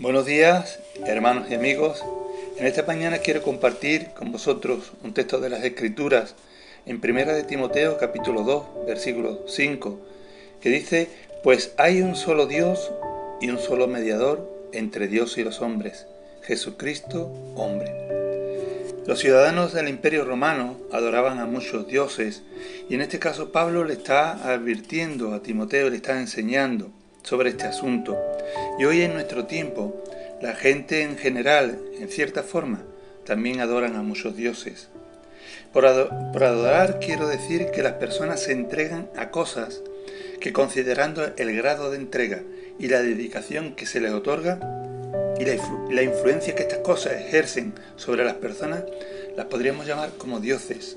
Buenos días, hermanos y amigos. En esta mañana quiero compartir con vosotros un texto de las Escrituras en Primera de Timoteo capítulo 2, versículo 5, que dice, pues hay un solo Dios y un solo mediador entre Dios y los hombres, Jesucristo hombre. Los ciudadanos del Imperio Romano adoraban a muchos dioses y en este caso Pablo le está advirtiendo a Timoteo, le está enseñando sobre este asunto. Y hoy en nuestro tiempo, la gente en general, en cierta forma, también adoran a muchos dioses. Por, adorar quiero decir que las personas se entregan a cosas que considerando el grado de entrega y la dedicación que se les otorga y la, la influencia que estas cosas ejercen sobre las personas, las podríamos llamar como dioses.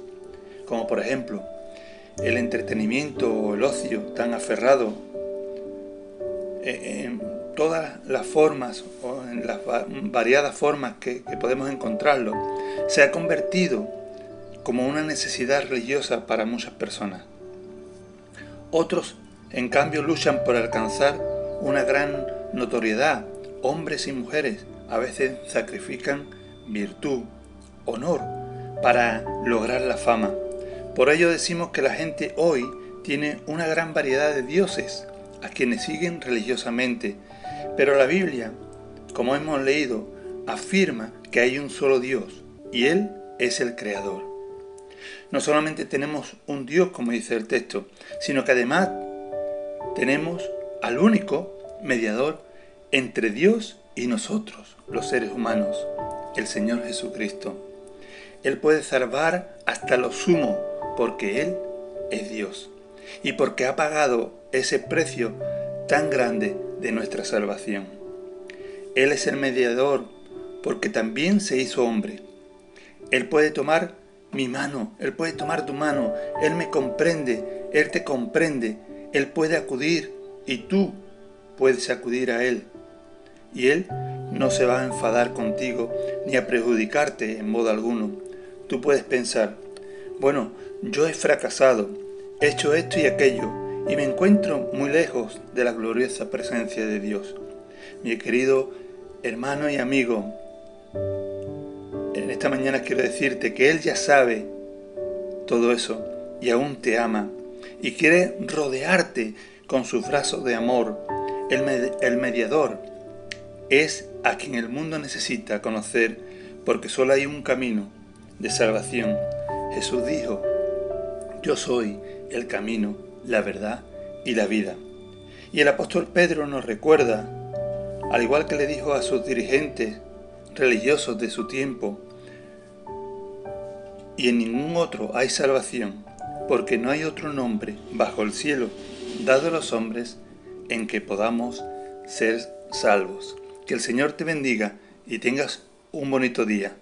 Como por ejemplo, el entretenimiento o el ocio tan aferrado en todas las formas o en las variadas formas que, podemos encontrarlo, se ha convertido como una necesidad religiosa para muchas personas. Otros, en cambio, luchan por alcanzar una gran notoriedad. Hombres y mujeres a veces sacrifican virtud, honor, para lograr la fama. Por ello decimos que la gente hoy tiene una gran variedad de dioses, a quienes siguen religiosamente, pero la Biblia, como hemos leído, afirma que hay un solo Dios y Él es el Creador. No solamente tenemos un Dios, como dice el texto, sino que además tenemos al único mediador entre Dios y nosotros, los seres humanos, el Señor Jesucristo. Él puede salvar hasta lo sumo, porque Él es Dios y porque ha pagado ese precio tan grande de nuestra salvación. Él es el mediador porque también se hizo hombre. Él puede tomar mi mano, Él puede tomar tu mano, Él me comprende, Él te comprende, Él puede acudir y tú puedes acudir a Él. Y Él no se va a enfadar contigo ni a perjudicarte en modo alguno. Tú puedes pensar, bueno, yo he fracasado, he hecho esto y aquello, y me encuentro muy lejos de la gloriosa presencia de Dios. Mi querido hermano y amigo, en esta mañana quiero decirte que Él ya sabe todo eso y aún te ama y quiere rodearte con sus brazos de amor. El, el mediador es a quien el mundo necesita conocer porque solo hay un camino de salvación. Jesús dijo, yo soy el camino, la verdad y la vida. Y el apóstol Pedro nos recuerda, al igual que le dijo a sus dirigentes religiosos de su tiempo, y en ningún otro hay salvación, porque no hay otro nombre bajo el cielo dado a los hombres en que podamos ser salvos. Que el Señor te bendiga y tengas un bonito día.